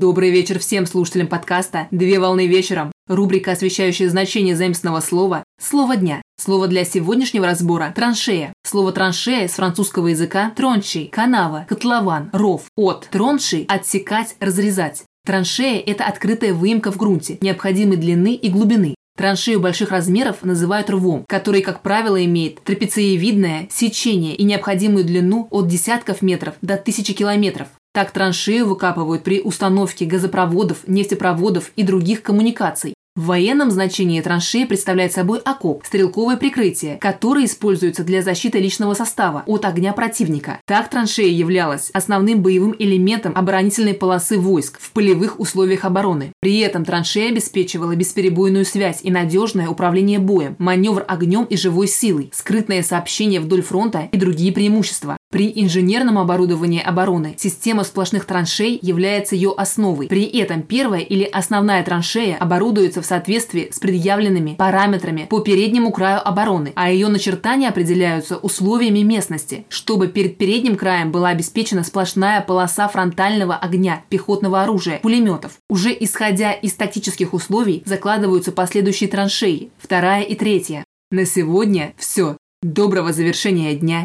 Добрый вечер всем слушателям подкаста «Две волны вечером». Рубрика, освещающая значение заместного слова «Слово дня». Слово для сегодняшнего разбора – траншея. Слово траншея с французского языка – трончий, канава, котлован, ров, от. Тронший – отсекать, разрезать. Траншея – это открытая выемка в грунте, необходимой длины и глубины. Траншею больших размеров называют рвом, который, как правило, имеет трапециевидное сечение и необходимую длину от десятков метров до тысячи километров. Так траншею выкапывают при установке газопроводов, нефтепроводов и других коммуникаций. В военном значении траншеи представляет собой окоп, стрелковое прикрытие, которое используется для защиты личного состава от огня противника. Так траншея являлась основным боевым элементом оборонительной полосы войск в полевых условиях обороны. При этом траншея обеспечивала бесперебойную связь и надежное управление боем, маневр огнем и живой силой, скрытное сообщение вдоль фронта и другие преимущества. При инженерном оборудовании обороны система сплошных траншей является ее основой. При этом первая или основная траншея оборудуется в соответствии с предъявленными параметрами по переднему краю обороны, а ее начертания определяются условиями местности, чтобы перед передним краем была обеспечена сплошная полоса фронтального огня пехотного оружия, пулеметов. Уже исходя из тактических условий закладываются последующие траншеи, вторая и третья. На сегодня все. Доброго завершения дня